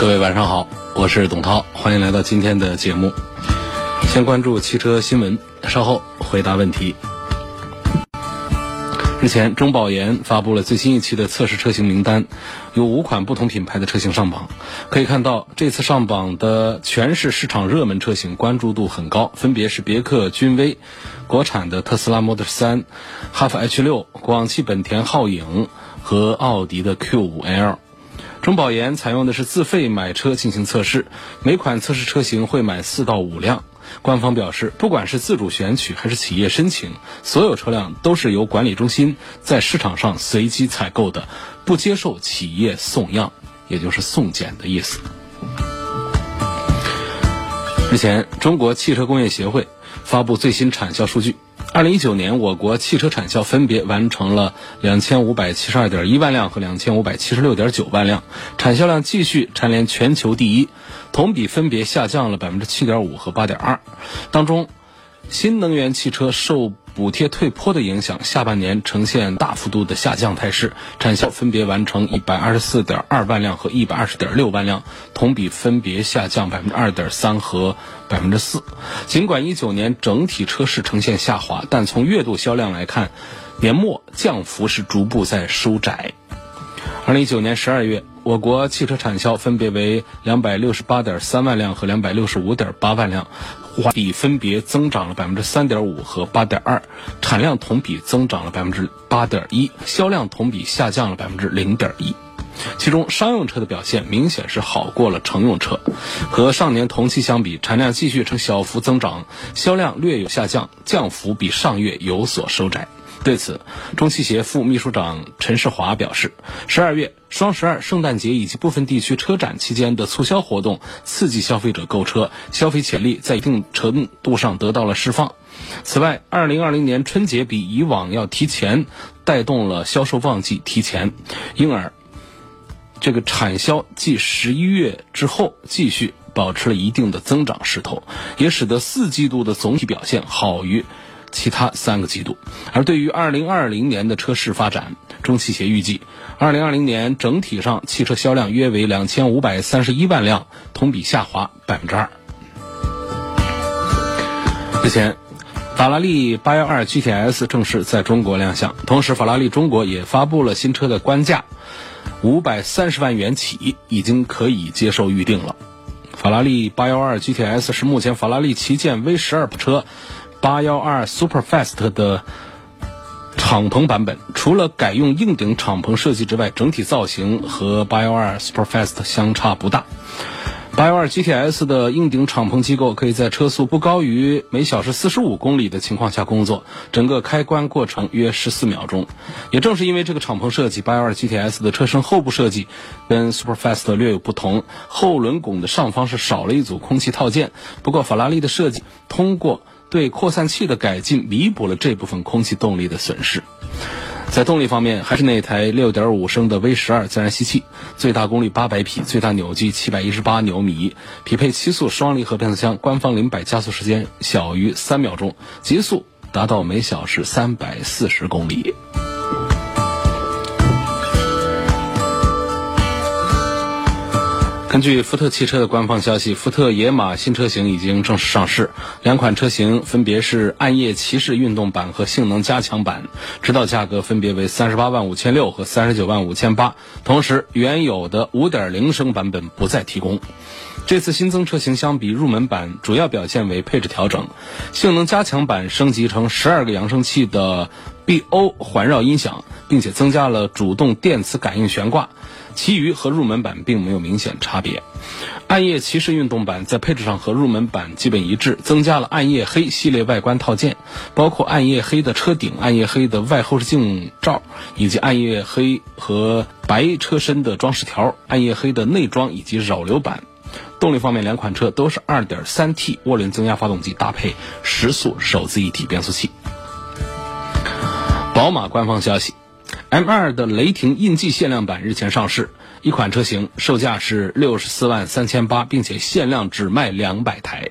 各位晚上好，我是董涛，欢迎来到今天的节目。先关注汽车新闻，稍后回答问题。日前，中保研发布了最新一期的测试车型名单，有五款不同品牌的车型上榜。可以看到，这次上榜的全是市场热门车型，关注度很高，分别是别克君威、国产的特斯拉 Model 3、哈弗 H 六、广汽本田皓影和奥迪的 Q5L。中保研采用的是自费买车进行测试，每款测试车型会买四到五辆。官方表示，不管是自主选取还是企业申请，所有车辆都是由管理中心在市场上随机采购的，不接受企业送样，也就是送检的意思。日前，中国汽车工业协会发布最新产销数据。二零一九年，我国汽车产销分别完成了两千五百七十二点一万辆和两千五百七十六点九万辆，产销量继续蝉联全球第一，同比分别下降了百分之七点五和八点二。当中，新能源汽车受补贴退坡的影响，下半年呈现大幅度的下降态势，产销分别完成一百二十四点二万辆和一百二十点六万辆，同比分别下降百分之二点三和百分之四。尽管一九年整体车市呈现下滑，但从月度销量来看，年末降幅是逐步在收窄。二零一九年十二月，我国汽车产销分别为两百六十八点三万辆和两百六十五点八万辆。环比分别增长了百分之三点五和八点二，产量同比增长了百分之八点一，销量同比下降了百分之零点一。其中商用车的表现明显是好过了乘用车，和上年同期相比，产量继续呈小幅增长，销量略有下降，降幅比上月有所收窄。对此，中汽协副秘书长陈世华表示，十二月双十二、圣诞节以及部分地区车展期间的促销活动，刺激消费者购车，消费潜力在一定程度上得到了释放。此外，二零二零年春节比以往要提前，带动了销售旺季提前，因而这个产销继十一月之后继续保持了一定的增长势头，也使得四季度的总体表现好于。其他三个季度，而对于二零二零年的车市发展，中汽协预计，二零二零年整体上汽车销量约为两千五百三十一万辆，同比下滑百分之二。日前，法拉利八幺二 GTS 正式在中国亮相，同时法拉利中国也发布了新车的官价，五百三十万元起，已经可以接受预定了。法拉利八幺二 GTS 是目前法拉利旗舰 V 十二跑车。八幺二 Superfast 的敞篷版本，除了改用硬顶敞篷设计之外，整体造型和八幺二 Superfast 相差不大。八幺二 GTS 的硬顶敞篷机构可以在车速不高于每小时四十五公里的情况下工作，整个开关过程约十四秒钟。也正是因为这个敞篷设计，八幺二 GTS 的车身后部设计跟 Superfast 略有不同，后轮拱的上方是少了一组空气套件。不过法拉利的设计通过对扩散器的改进弥补了这部分空气动力的损失。在动力方面，还是那台6.5升的 V12 自然吸气，最大功率800匹，最大扭矩718牛米，匹配七速双离合变速箱，官方零百加速时间小于三秒钟，极速达到每小时340公里。根据福特汽车的官方消息，福特野马新车型已经正式上市，两款车型分别是暗夜骑士运动版和性能加强版，指导价格分别为三十八万五千六和三十九万五千八。同时，原有的五点零升版本不再提供。这次新增车型相比入门版，主要表现为配置调整，性能加强版升级成十二个扬声器的。BO 环绕音响，并且增加了主动电磁感应悬挂。其余和入门版并没有明显差别。暗夜骑士运动版在配置上和入门版基本一致，增加了暗夜黑系列外观套件，包括暗夜黑的车顶、暗夜黑的外后视镜罩，以及暗夜黑和白车身的装饰条、暗夜黑的内装以及扰流板。动力方面，两款车都是 2.3T 涡轮增压发动机，搭配十速手自一体变速器。宝马官方消息。M2 的雷霆印记限量版日前上市，一款车型售价是六十四万三千八，并且限量只卖两百台。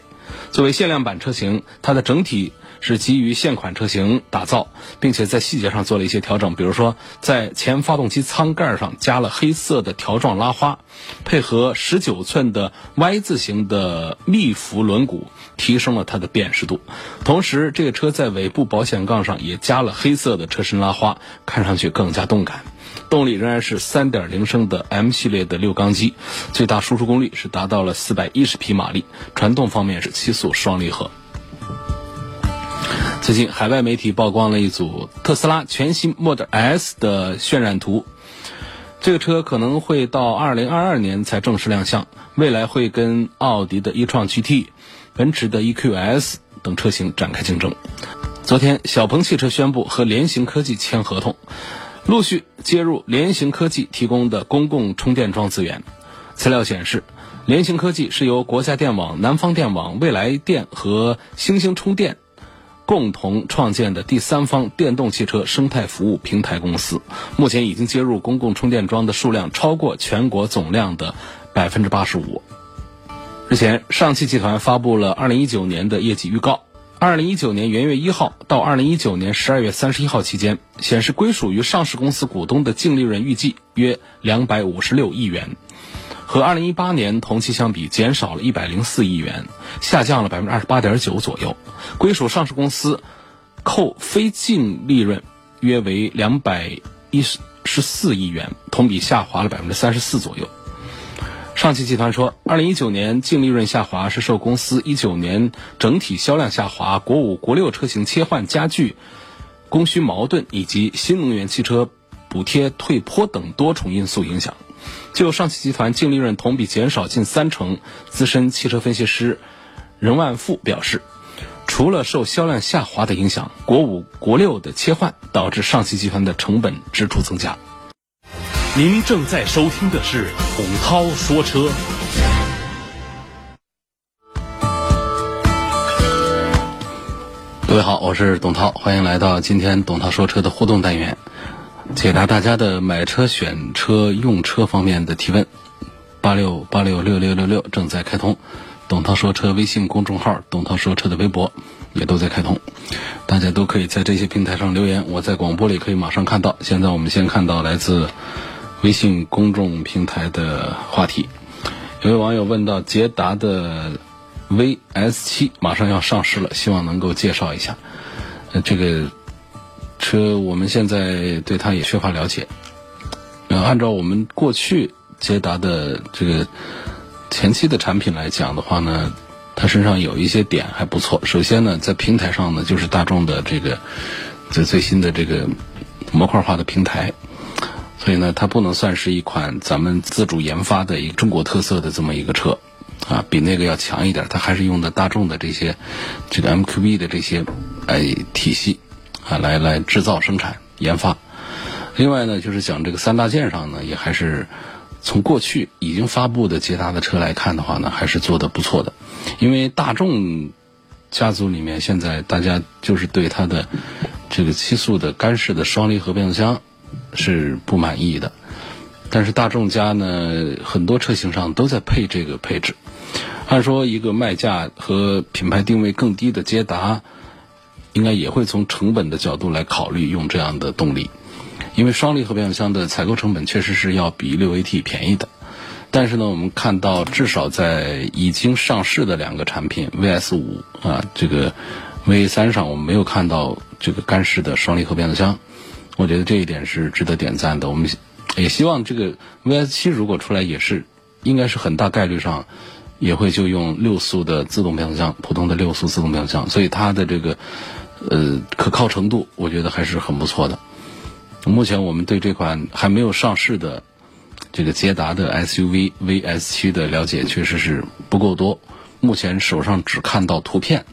作为限量版车型，它的整体是基于现款车型打造，并且在细节上做了一些调整，比如说在前发动机舱盖上加了黑色的条状拉花，配合十九寸的 Y 字形的密辐轮毂，提升了它的辨识度。同时，这个车在尾部保险杠上也加了黑色的车身拉花，看上去更加动感。动力仍然是3.0升的 M 系列的六缸机，最大输出功率是达到了410匹马力，传动方面是七速双离合。最近，海外媒体曝光了一组特斯拉全新 Model S 的渲染图。这个车可能会到2022年才正式亮相，未来会跟奥迪的 e-tron GT、奔驰的 EQS 等车型展开竞争。昨天，小鹏汽车宣布和联行科技签合同，陆续接入联行科技提供的公共充电桩资源。资料显示，联行科技是由国家电网、南方电网、未来电和星星充电。共同创建的第三方电动汽车生态服务平台公司，目前已经接入公共充电桩的数量超过全国总量的百分之八十五。日前，上汽集团发布了二零一九年的业绩预告。二零一九年元月一号到二零一九年十二月三十一号期间，显示归属于上市公司股东的净利润预计约两百五十六亿元。和二零一八年同期相比，减少了一百零四亿元，下降了百分之二十八点九左右。归属上市公司扣非净利润约为两百一十十四亿元，同比下滑了百分之三十四左右。上汽集团说，二零一九年净利润下滑是受公司一九年整体销量下滑、国五、国六车型切换加剧、供需矛盾以及新能源汽车补贴退坡等多重因素影响。就上汽集团净利润同比减少近三成，资深汽车分析师任万富表示，除了受销量下滑的影响，国五、国六的切换导致上汽集团的成本支出增加。您正在收听的是董涛说车。各位好，我是董涛，欢迎来到今天董涛说车的互动单元。解答大家的买车、选车、用车方面的提问，八六八六六六六六正在开通，董涛说车微信公众号、董涛说车的微博也都在开通，大家都可以在这些平台上留言，我在广播里可以马上看到。现在我们先看到来自微信公众平台的话题，有位网友问到捷达的 VS 七马上要上市了，希望能够介绍一下，呃，这个。车我们现在对它也缺乏了解。呃，按照我们过去捷达的这个前期的产品来讲的话呢，它身上有一些点还不错。首先呢，在平台上呢，就是大众的这个这最新的这个模块化的平台，所以呢，它不能算是一款咱们自主研发的一个中国特色的这么一个车啊，比那个要强一点。它还是用的大众的这些这个 MQB 的这些哎体系。啊，来来制造、生产、研发。另外呢，就是讲这个三大件上呢，也还是从过去已经发布的捷达的车来看的话呢，还是做的不错的。因为大众家族里面现在大家就是对它的这个七速的干式的双离合变速箱是不满意的。但是大众家呢，很多车型上都在配这个配置。按说一个卖价和品牌定位更低的捷达。应该也会从成本的角度来考虑用这样的动力，因为双离合变速箱的采购成本确实是要比六 AT 便宜的。但是呢，我们看到至少在已经上市的两个产品 VS 五啊，这个 V 三上我们没有看到这个干式的双离合变速箱，我觉得这一点是值得点赞的。我们也希望这个 VS 七如果出来也是，应该是很大概率上也会就用六速的自动变速箱，普通的六速自动变速箱，所以它的这个。呃，可靠程度我觉得还是很不错的。目前我们对这款还没有上市的这个捷达的 SUV VS7 的了解确实是不够多，目前手上只看到图片。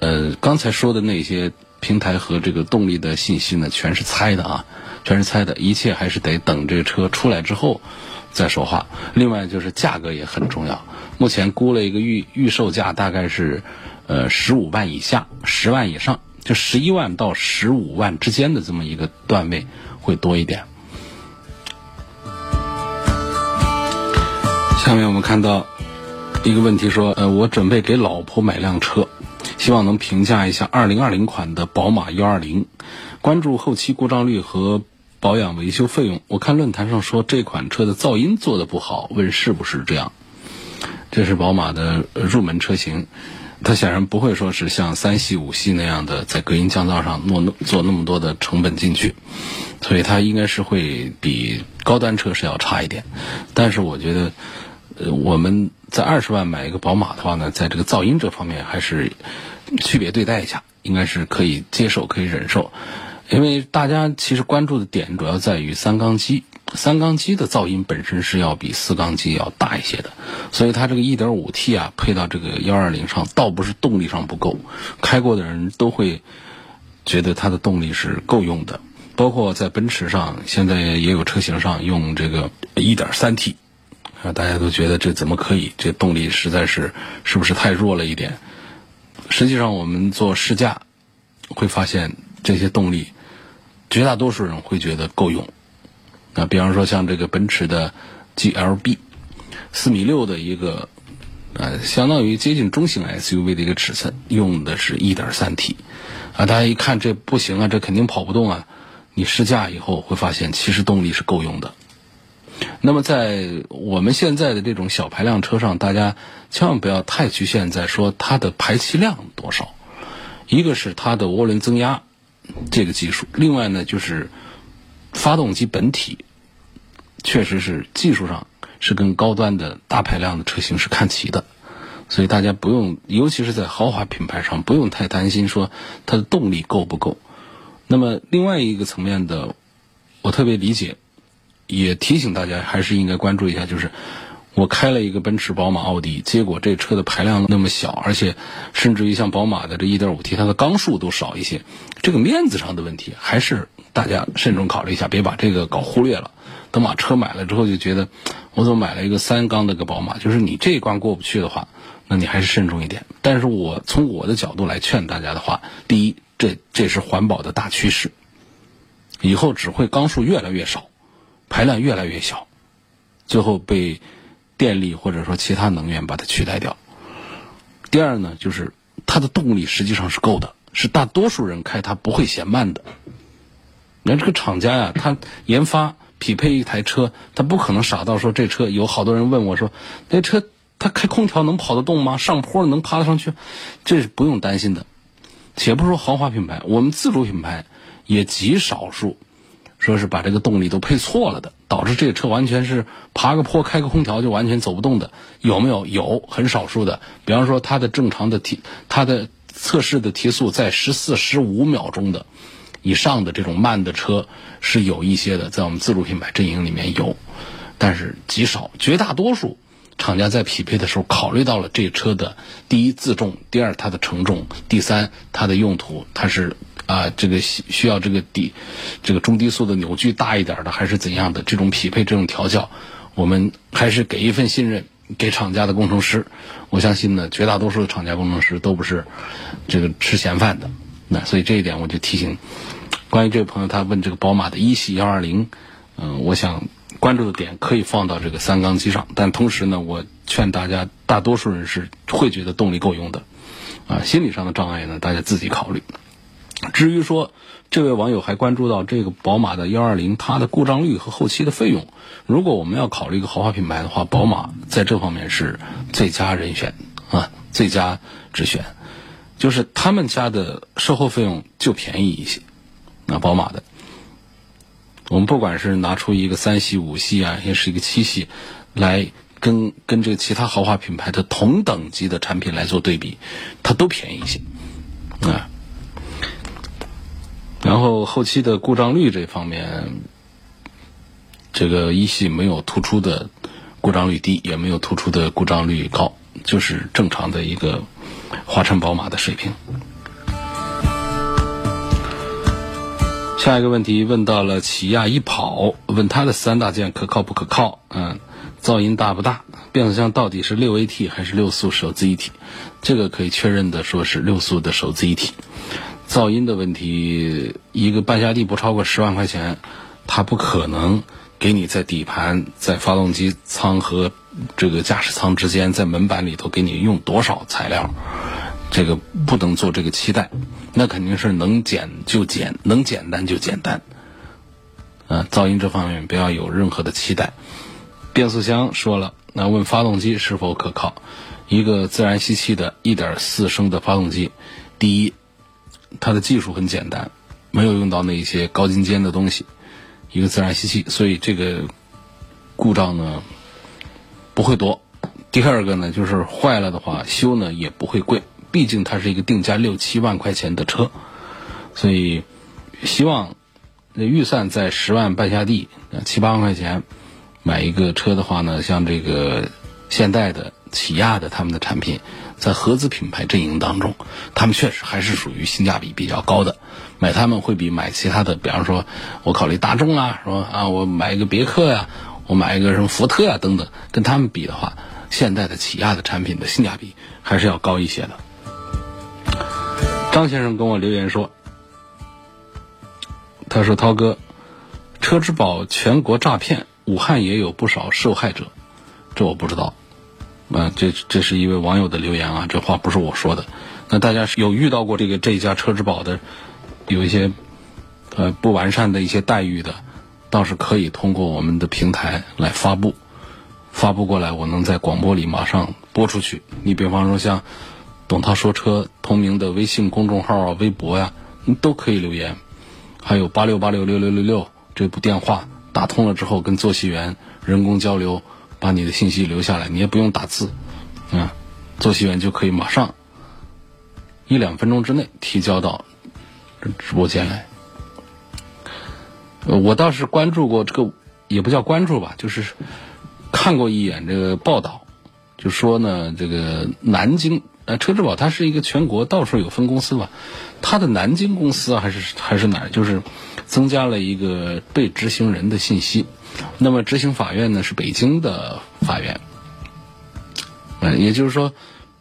呃，刚才说的那些平台和这个动力的信息呢，全是猜的啊，全是猜的，一切还是得等这个车出来之后再说话。另外就是价格也很重要，目前估了一个预预售价大概是呃十五万以下，十万以上。就十一万到十五万之间的这么一个段位会多一点。下面我们看到一个问题说，呃，我准备给老婆买辆车，希望能评价一下二零二零款的宝马幺二零，关注后期故障率和保养维修费用。我看论坛上说这款车的噪音做的不好，问是不是这样？这是宝马的入门车型。它显然不会说是像三系、五系那样的在隔音降噪上做做那么多的成本进去，所以它应该是会比高端车是要差一点。但是我觉得，呃，我们在二十万买一个宝马的话呢，在这个噪音这方面还是区别对待一下，应该是可以接受、可以忍受。因为大家其实关注的点主要在于三缸机。三缸机的噪音本身是要比四缸机要大一些的，所以它这个 1.5T 啊配到这个120上，倒不是动力上不够，开过的人都会觉得它的动力是够用的。包括在奔驰上，现在也有车型上用这个 1.3T，啊，大家都觉得这怎么可以？这动力实在是是不是太弱了一点？实际上，我们做试驾会发现，这些动力绝大多数人会觉得够用。那比方说像这个奔驰的 GLB，四米六的一个，呃，相当于接近中型 SUV 的一个尺寸，用的是一点三 T，啊，大家一看这不行啊，这肯定跑不动啊。你试驾以后会发现，其实动力是够用的。那么在我们现在的这种小排量车上，大家千万不要太局限在说它的排气量多少，一个是它的涡轮增压这个技术，另外呢就是。发动机本体确实是技术上是跟高端的大排量的车型是看齐的，所以大家不用，尤其是在豪华品牌上，不用太担心说它的动力够不够。那么另外一个层面的，我特别理解，也提醒大家还是应该关注一下，就是我开了一个奔驰、宝马、奥迪，结果这车的排量那么小，而且甚至于像宝马的这 1.5T，它的缸数都少一些，这个面子上的问题还是。大家慎重考虑一下，别把这个搞忽略了。等把车买了之后，就觉得我怎么买了一个三缸的个宝马？就是你这一关过不去的话，那你还是慎重一点。但是我从我的角度来劝大家的话，第一，这这是环保的大趋势，以后只会缸数越来越少，排量越来越小，最后被电力或者说其他能源把它取代掉。第二呢，就是它的动力实际上是够的，是大多数人开它不会嫌慢的。你看这个厂家呀，他研发匹配一台车，他不可能傻到说这车有好多人问我说，那车它开空调能跑得动吗？上坡能爬得上去？这是不用担心的。且不说豪华品牌，我们自主品牌也极少数说是把这个动力都配错了的，导致这个车完全是爬个坡开个空调就完全走不动的，有没有？有，很少数的。比方说它的正常的提，它的测试的提速在十四、十五秒钟的。以上的这种慢的车是有一些的，在我们自主品牌阵营里面有，但是极少。绝大多数厂家在匹配的时候考虑到了这车的第一自重，第二它的承重，第三它的用途，它是啊这个需要这个低这个中低速的扭矩大一点的，还是怎样的？这种匹配这种调教，我们还是给一份信任给厂家的工程师。我相信呢，绝大多数的厂家工程师都不是这个吃闲饭的。那所以这一点我就提醒。关于这位朋友，他问这个宝马的一系幺二零，嗯，我想关注的点可以放到这个三缸机上，但同时呢，我劝大家，大多数人是会觉得动力够用的，啊，心理上的障碍呢，大家自己考虑。至于说这位网友还关注到这个宝马的幺二零，它的故障率和后期的费用，如果我们要考虑一个豪华品牌的话，宝马在这方面是最佳人选啊，最佳之选，就是他们家的售后费用就便宜一些。那宝马的，我们不管是拿出一个三系、五系啊，也是一个七系，来跟跟这个其他豪华品牌的同等级的产品来做对比，它都便宜一些啊。然后后期的故障率这方面，这个一系没有突出的故障率低，也没有突出的故障率高，就是正常的一个华晨宝马的水平。下一个问题问到了起亚一跑，问它的三大件可靠不可靠？嗯，噪音大不大？变速箱到底是六 AT 还是六速手自一体？这个可以确认的说是六速的手自一体。噪音的问题，一个半下地不超过十万块钱，它不可能给你在底盘、在发动机舱和这个驾驶舱之间，在门板里头给你用多少材料，这个不能做这个期待。那肯定是能简就简，能简单就简单。呃，噪音这方面不要有任何的期待。变速箱说了，那问发动机是否可靠？一个自然吸气的1.4升的发动机，第一，它的技术很简单，没有用到那些高精尖的东西，一个自然吸气，所以这个故障呢不会多。第二个呢，就是坏了的话修呢也不会贵。毕竟它是一个定价六七万块钱的车，所以希望那预算在十万半下地，七八万块钱买一个车的话呢，像这个现代的、起亚的他们的产品，在合资品牌阵营当中，他们确实还是属于性价比比较高的。买他们会比买其他的，比方说我考虑大众啊，说？啊，我买一个别克呀，我买一个什么福特啊等等，跟他们比的话，现代的、起亚的产品的性价比还是要高一些的。张先生跟我留言说：“他说涛哥，车之宝全国诈骗，武汉也有不少受害者，这我不知道。啊，这这是一位网友的留言啊，这话不是我说的。那大家有遇到过这个这家车之宝的有一些呃不完善的一些待遇的，倒是可以通过我们的平台来发布，发布过来，我能在广播里马上播出去。你比方说像。”董涛说车同名的微信公众号啊、微博呀，你都可以留言。还有八六八六六六六六这部电话打通了之后，跟坐席员人工交流，把你的信息留下来，你也不用打字，啊，坐席员就可以马上一两分钟之内提交到直播间来。我倒是关注过这个，也不叫关注吧，就是看过一眼这个报道，就说呢，这个南京。呃，车之宝它是一个全国到处有分公司吧，它的南京公司啊还是还是哪儿，就是增加了一个被执行人的信息。那么执行法院呢是北京的法院，呃，也就是说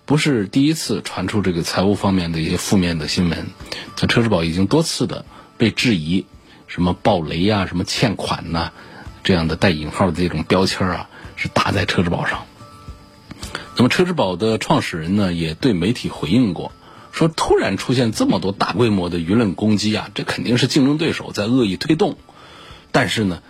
不是第一次传出这个财务方面的一些负面的新闻。那车之宝已经多次的被质疑，什么暴雷啊，什么欠款呐，这样的带引号的这种标签啊，是打在车之宝上。那么车之宝的创始人呢，也对媒体回应过，说突然出现这么多大规模的舆论攻击啊，这肯定是竞争对手在恶意推动。但是呢，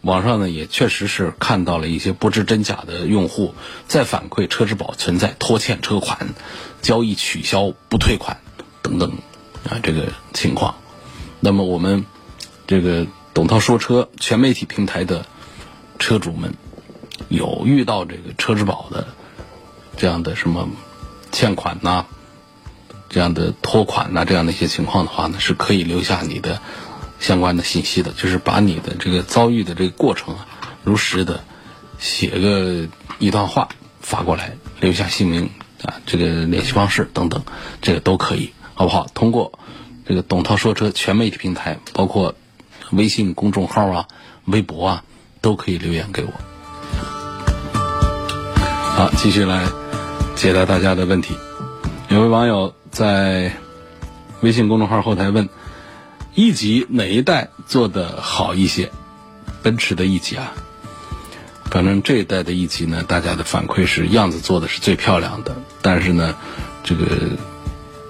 网上呢也确实是看到了一些不知真假的用户在反馈车之宝存在拖欠车款、交易取消不退款等等啊这个情况。那么我们这个董涛说车全媒体平台的车主们有遇到这个车之宝的。这样的什么欠款呐，这样的拖款呐，这样的一些情况的话呢，是可以留下你的相关的信息的，就是把你的这个遭遇的这个过程啊，如实的写个一段话发过来，留下姓名啊，这个联系方式等等，这个都可以，好不好？通过这个董涛说车全媒体平台，包括微信公众号啊、微博啊，都可以留言给我。好，继续来。解答大家的问题。有位网友在微信公众号后台问：“一级哪一代做的好一些？”奔驰的 E 级啊，反正这一代的 E 级呢，大家的反馈是样子做的是最漂亮的，但是呢，这个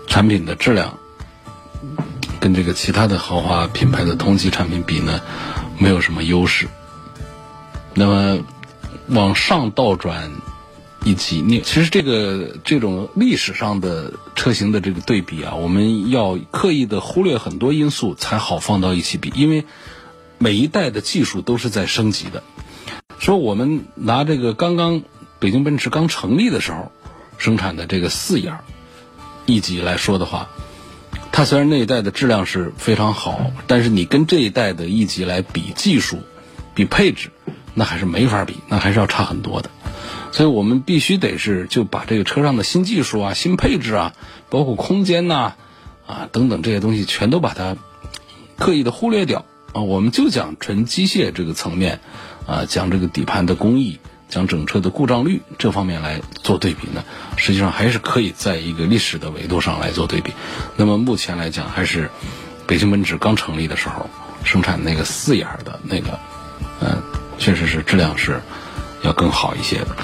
产品的质量跟这个其他的豪华品牌的同级产品比呢，没有什么优势。那么往上倒转。以及你其实这个这种历史上的车型的这个对比啊，我们要刻意的忽略很多因素才好放到一起比，因为每一代的技术都是在升级的。说我们拿这个刚刚北京奔驰刚成立的时候生产的这个四眼 E 级来说的话，它虽然那一代的质量是非常好，但是你跟这一代的 E 级来比技术、比配置，那还是没法比，那还是要差很多的。所以我们必须得是就把这个车上的新技术啊、新配置啊，包括空间呐、啊等等这些东西，全都把它刻意的忽略掉啊。我们就讲纯机械这个层面啊，讲这个底盘的工艺。讲整车的故障率这方面来做对比呢，实际上还是可以在一个历史的维度上来做对比。那么目前来讲，还是北京奔驰刚成立的时候生产那个四眼的那个，嗯，确实是质量是要更好一些的。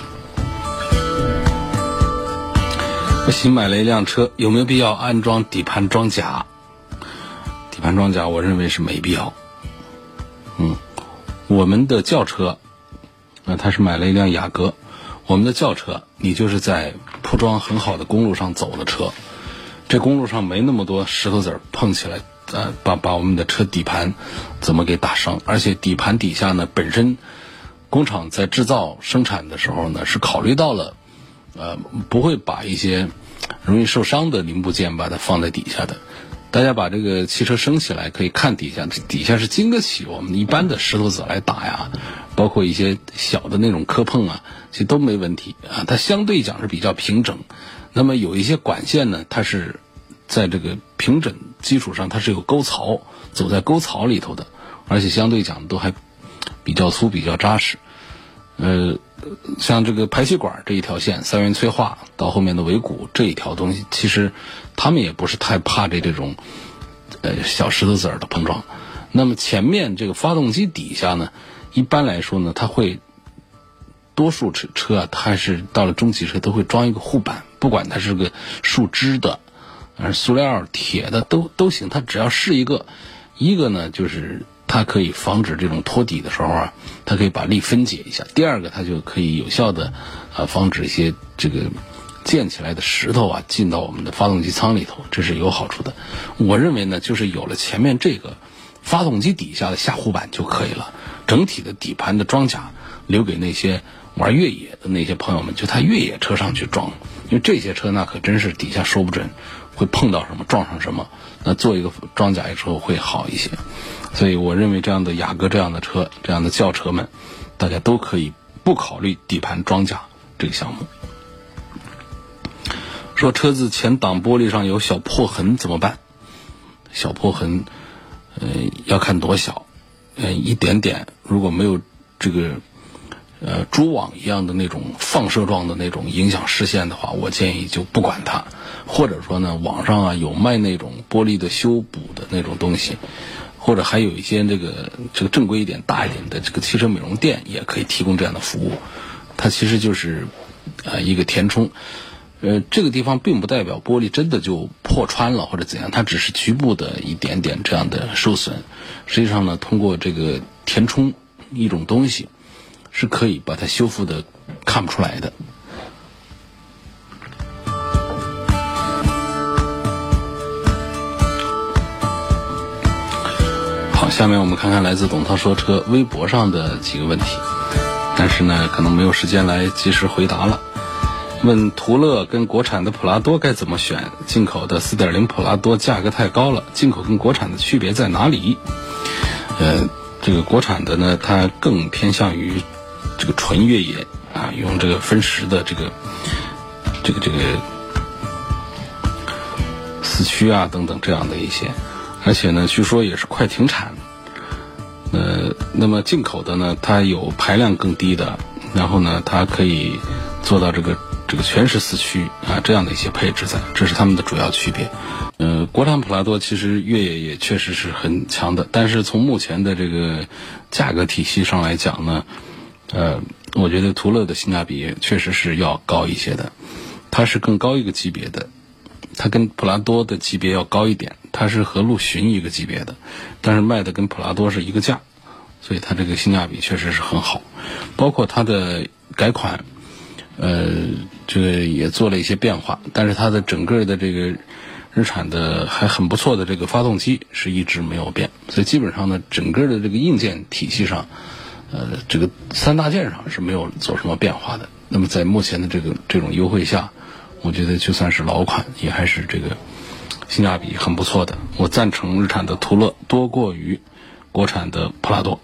我新买了一辆车，有没有必要安装底盘装甲？底盘装甲，我认为是没必要。嗯，我们的轿车。那他是买了一辆雅阁，我们的轿车，你就是在铺装很好的公路上走的车，这公路上没那么多石头子儿碰起来，呃，把把我们的车底盘怎么给打伤？而且底盘底下呢，本身工厂在制造生产的时候呢，是考虑到了，呃，不会把一些容易受伤的零部件把它放在底下的。大家把这个汽车升起来，可以看底下，底下是经得起我们一般的石头子来打呀。包括一些小的那种磕碰啊，其实都没问题啊。它相对讲是比较平整。那么有一些管线呢，它是在这个平整基础上，它是有沟槽，走在沟槽里头的，而且相对讲都还比较粗、比较扎实。呃，像这个排气管这一条线，三元催化到后面的尾骨这一条东西，其实他们也不是太怕这这种呃小石头子儿的碰撞。那么前面这个发动机底下呢？一般来说呢，它会多数车车啊，它是到了中级车都会装一个护板，不管它是个树脂的，还是塑料、铁的都都行，它只要是一个，一个呢就是它可以防止这种托底的时候啊，它可以把力分解一下；第二个，它就可以有效的啊防止一些这个溅起来的石头啊进到我们的发动机舱里头，这是有好处的。我认为呢，就是有了前面这个发动机底下的下护板就可以了。整体的底盘的装甲留给那些玩越野的那些朋友们，就他越野车上去装，因为这些车那可真是底下说不准会碰到什么撞上什么，那做一个装甲的时候会好一些。所以我认为这样的雅阁这样的车这样的轿车们，大家都可以不考虑底盘装甲这个项目。说车子前挡玻璃上有小破痕怎么办？小破痕，呃，要看多小。嗯，一点点，如果没有这个呃蛛网一样的那种放射状的那种影响视线的话，我建议就不管它。或者说呢，网上啊有卖那种玻璃的修补的那种东西，或者还有一些这个这个正规一点、大一点的这个汽车美容店也可以提供这样的服务。它其实就是呃一个填充。呃，这个地方并不代表玻璃真的就破穿了或者怎样，它只是局部的一点点这样的受损。实际上呢，通过这个填充一种东西，是可以把它修复的看不出来的。下面我们看看来自董涛说车微博上的几个问题，但是呢，可能没有时间来及时回答了。问途乐跟国产的普拉多该怎么选？进口的4.0普拉多价格太高了，进口跟国产的区别在哪里？呃，这个国产的呢，它更偏向于这个纯越野啊，用这个分时的这个这个这个四驱啊等等这样的一些，而且呢，据说也是快停产。呃，那么进口的呢，它有排量更低的，然后呢，它可以做到这个。这个全时四驱啊，这样的一些配置在，这是它们的主要区别。呃，国产普拉多其实越野也确实是很强的，但是从目前的这个价格体系上来讲呢，呃，我觉得途乐的性价比确实是要高一些的，它是更高一个级别的，它跟普拉多的级别要高一点，它是和陆巡一个级别的，但是卖的跟普拉多是一个价，所以它这个性价比确实是很好，包括它的改款。呃，这个也做了一些变化，但是它的整个的这个日产的还很不错的这个发动机是一直没有变，所以基本上呢，整个的这个硬件体系上，呃，这个三大件上是没有做什么变化的。那么在目前的这个这种优惠下，我觉得就算是老款，也还是这个性价比很不错的。我赞成日产的途乐多过于国产的普拉多。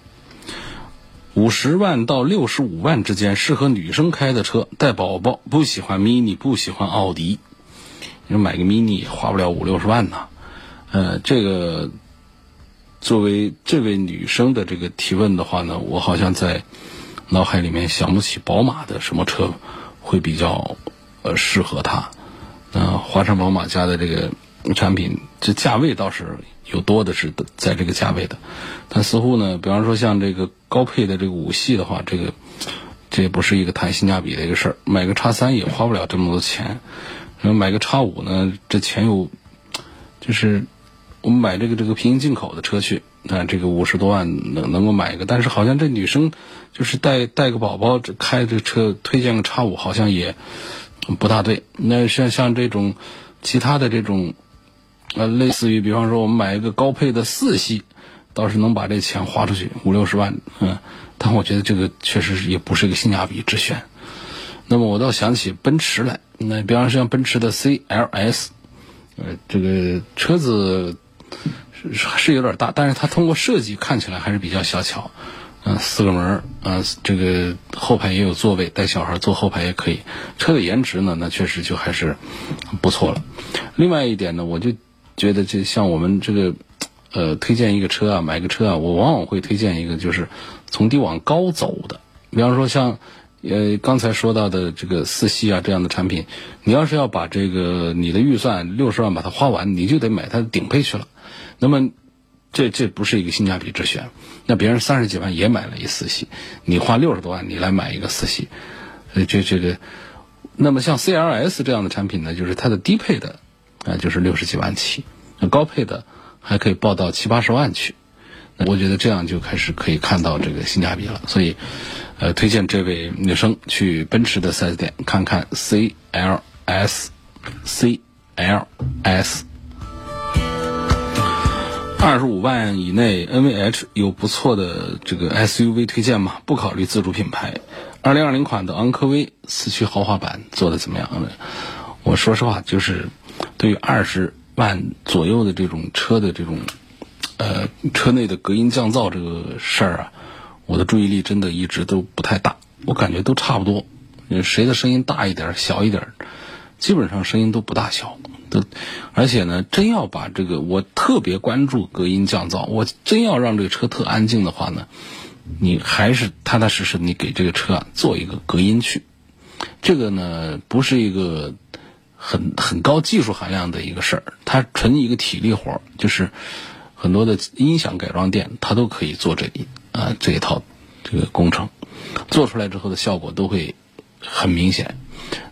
五十万到六十五万之间适合女生开的车，带宝宝，不喜欢 mini，不喜欢奥迪，你说买个 mini 花不了五六十万呢。呃，这个作为这位女生的这个提问的话呢，我好像在脑海里面想不起宝马的什么车会比较呃适合她。那，华晨宝马家的这个产品，这价位倒是有多的是在这个价位的，但似乎呢，比方说像这个高配的这个五系的话，这个这也不是一个谈性价比的一个事儿。买个叉三也花不了这么多钱，然后买个叉五呢，这钱又就是我们买这个这个平行进口的车去，那这个五十多万能能够买一个，但是好像这女生就是带带个宝宝这开这车，推荐个叉五好像也不大对。那像像这种其他的这种。呃，类似于比方说，我们买一个高配的四系，倒是能把这钱花出去五六十万，嗯，但我觉得这个确实也不是一个性价比之选。那么我倒想起奔驰来，那比方说像奔驰的 CLS，呃，这个车子是是有点大，但是它通过设计看起来还是比较小巧，嗯，四个门，嗯，这个后排也有座位，带小孩坐后排也可以。车的颜值呢，那确实就还是不错了。另外一点呢，我就。觉得这像我们这个，呃，推荐一个车啊，买个车啊，我往往会推荐一个就是从低往高走的。比方说像，呃，刚才说到的这个四系啊这样的产品，你要是要把这个你的预算六十万把它花完，你就得买它的顶配去了。那么，这这不是一个性价比之选。那别人三十几万也买了一四系，你花六十多万你来买一个四系，呃，这这个，那么像 CLS 这样的产品呢，就是它的低配的。啊，就是六十几万起，那高配的还可以报到七八十万去，我觉得这样就开始可以看到这个性价比了。所以，呃，推荐这位女生去奔驰的 4S 店看看 CLS，CLS，二十五万以内 NVH 有不错的这个 SUV 推荐吗？不考虑自主品牌，二零二零款的昂科威四驱豪华版做的怎么样呢？我说实话，就是。对于二十万左右的这种车的这种，呃，车内的隔音降噪这个事儿啊，我的注意力真的一直都不太大，我感觉都差不多，谁的声音大一点、小一点，基本上声音都不大小，都，而且呢，真要把这个我特别关注隔音降噪，我真要让这个车特安静的话呢，你还是踏踏实实你给这个车啊做一个隔音去，这个呢不是一个。很很高技术含量的一个事儿，它纯一个体力活儿，就是很多的音响改装店，它都可以做这一啊这一套这个工程，做出来之后的效果都会很明显。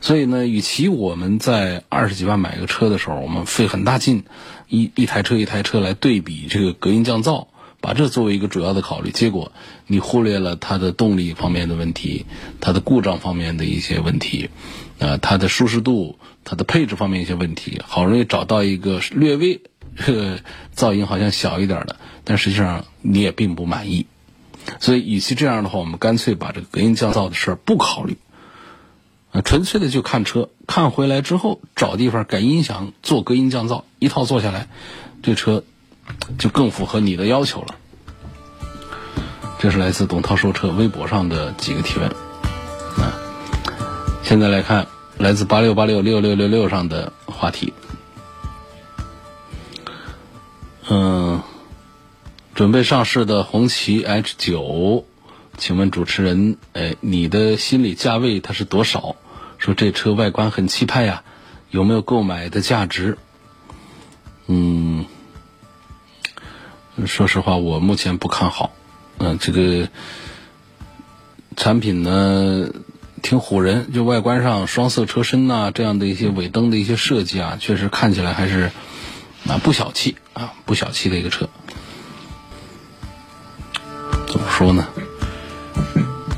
所以呢，与其我们在二十几万买个车的时候，我们费很大劲一一台车一台车来对比这个隔音降噪，把这作为一个主要的考虑，结果你忽略了它的动力方面的问题，它的故障方面的一些问题，啊，它的舒适度。它的配置方面一些问题，好容易找到一个略微这个噪音好像小一点的，但实际上你也并不满意。所以，与其这样的话，我们干脆把这个隔音降噪的事儿不考虑，啊，纯粹的就看车，看回来之后找地方改音响做隔音降噪，一套做下来，这车就更符合你的要求了。这是来自董涛说车微博上的几个提问，啊，现在来看。来自八六八六六六六六上的话题，嗯，准备上市的红旗 H 九，请问主持人，哎，你的心理价位它是多少？说这车外观很气派呀，有没有购买的价值？嗯，说实话，我目前不看好。嗯，这个产品呢？挺唬人，就外观上双色车身呐，这样的一些尾灯的一些设计啊，确实看起来还是啊不小气啊不小气的一个车。怎么说呢？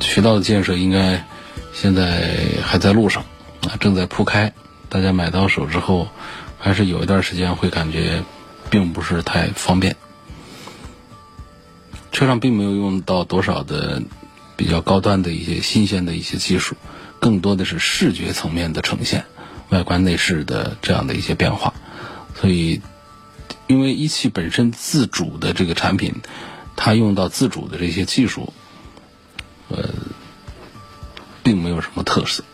渠道的建设应该现在还在路上啊，正在铺开。大家买到手之后，还是有一段时间会感觉并不是太方便。车上并没有用到多少的。比较高端的一些新鲜的一些技术，更多的是视觉层面的呈现，外观内饰的这样的一些变化，所以因为一汽本身自主的这个产品，它用到自主的这些技术，呃，并没有什么特色。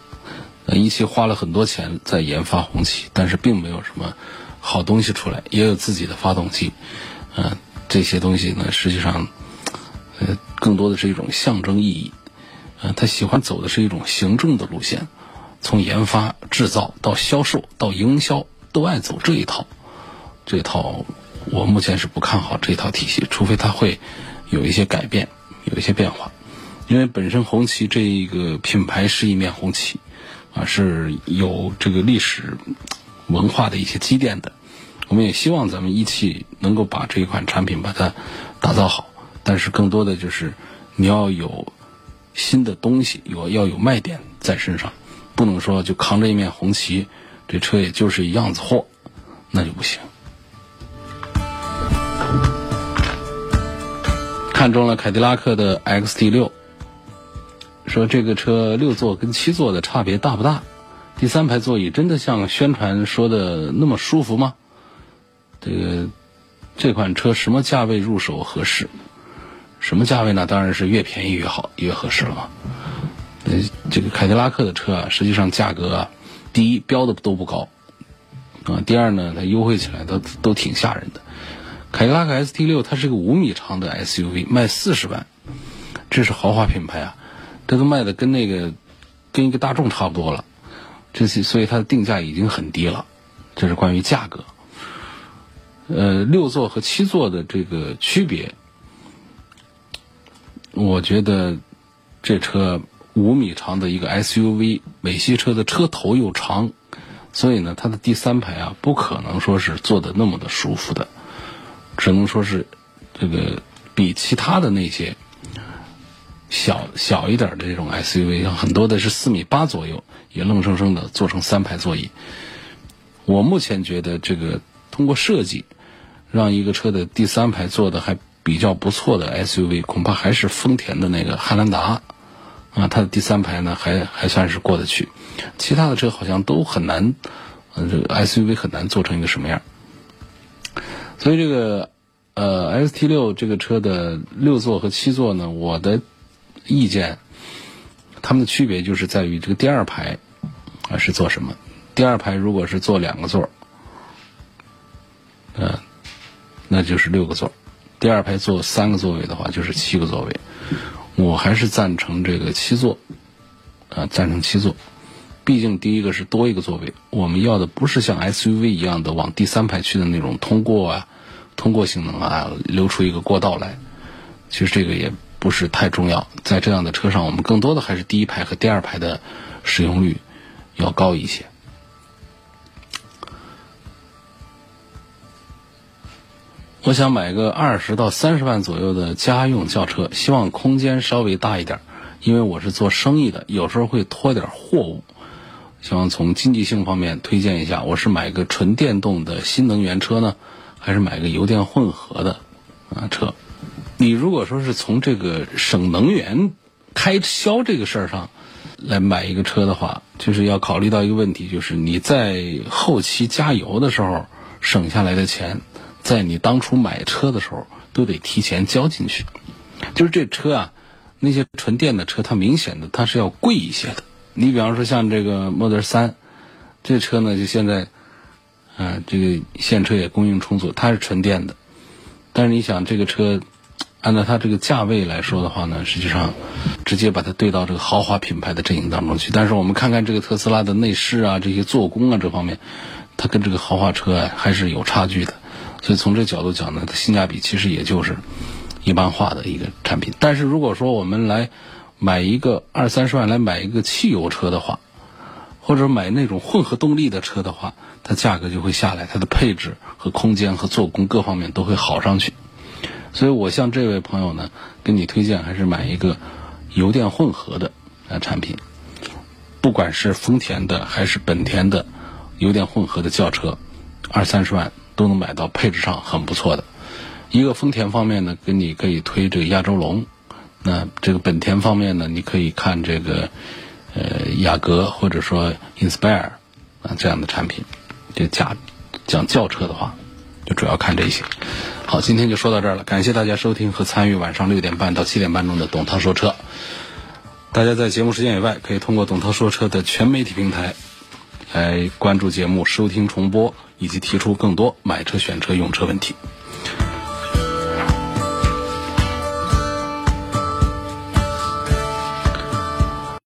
呃，一汽花了很多钱在研发红旗，但是并没有什么好东西出来，也有自己的发动机，嗯，这些东西呢，实际上，呃，更多的是一种象征意义。呃，他喜欢走的是一种行政的路线，从研发、制造到销售到营销，都爱走这一套。这一套我目前是不看好这一套体系，除非它会有一些改变，有一些变化。因为本身红旗这一个品牌是一面红旗。啊，是有这个历史文化的一些积淀的。我们也希望咱们一汽能够把这一款产品把它打造好，但是更多的就是你要有新的东西，有要有卖点在身上，不能说就扛着一面红旗，这车也就是一样子货，那就不行。看中了凯迪拉克的 XT 六。说这个车六座跟七座的差别大不大？第三排座椅真的像宣传说的那么舒服吗？这个这款车什么价位入手合适？什么价位呢？当然是越便宜越好，越合适了嘛。呃，这个凯迪拉克的车啊，实际上价格啊，第一标的都不高啊，第二呢，它优惠起来都都挺吓人的。凯迪拉克 ST 六它是个五米长的 SUV，卖四十万，这是豪华品牌啊。这都卖的跟那个，跟一个大众差不多了，这些所以它的定价已经很低了，这是关于价格。呃，六座和七座的这个区别，我觉得这车五米长的一个 SUV，美系车的车头又长，所以呢，它的第三排啊，不可能说是坐的那么的舒服的，只能说是这个比其他的那些。小小一点的这种 SUV，像很多的是四米八左右，也愣生生的做成三排座椅。我目前觉得这个通过设计，让一个车的第三排坐的还比较不错的 SUV，恐怕还是丰田的那个汉兰达啊，它的第三排呢还还算是过得去。其他的车好像都很难，呃，这个 SUV 很难做成一个什么样。所以这个呃 ST 六这个车的六座和七座呢，我的。意见，它们的区别就是在于这个第二排啊是做什么？第二排如果是坐两个座，嗯，那就是六个座；第二排坐三个座位的话，就是七个座位。我还是赞成这个七座，啊，赞成七座。毕竟第一个是多一个座位，我们要的不是像 SUV 一样的往第三排去的那种通过啊，通过性能啊，留出一个过道来。其实这个也。不是太重要，在这样的车上，我们更多的还是第一排和第二排的使用率要高一些。我想买个二十到三十万左右的家用轿车，希望空间稍微大一点，因为我是做生意的，有时候会拖点货物。希望从经济性方面推荐一下，我是买个纯电动的新能源车呢，还是买个油电混合的啊车？你如果说是从这个省能源、开销这个事儿上来买一个车的话，就是要考虑到一个问题，就是你在后期加油的时候省下来的钱，在你当初买车的时候都得提前交进去。就是这车啊，那些纯电的车，它明显的它是要贵一些的。你比方说像这个 Model 3，这车呢就现在，啊，这个现车也供应充足，它是纯电的，但是你想这个车。按照它这个价位来说的话呢，实际上直接把它对到这个豪华品牌的阵营当中去。但是我们看看这个特斯拉的内饰啊，这些做工啊这方面，它跟这个豪华车啊还是有差距的。所以从这角度讲呢，它性价比其实也就是一般化的一个产品。但是如果说我们来买一个二三十万来买一个汽油车的话，或者买那种混合动力的车的话，它价格就会下来，它的配置和空间和做工各方面都会好上去。所以我向这位朋友呢，给你推荐还是买一个油电混合的啊产品，不管是丰田的还是本田的油电混合的轿车，二三十万都能买到配置上很不错的。一个丰田方面呢，给你可以推这个亚洲龙，那这个本田方面呢，你可以看这个呃雅阁或者说 Inspire 啊这样的产品，这价讲轿车的话，就主要看这些。好，今天就说到这儿了，感谢大家收听和参与晚上六点半到七点半钟的董涛说车。大家在节目时间以外，可以通过董涛说车的全媒体平台来关注节目、收听重播以及提出更多买车、选车、用车问题。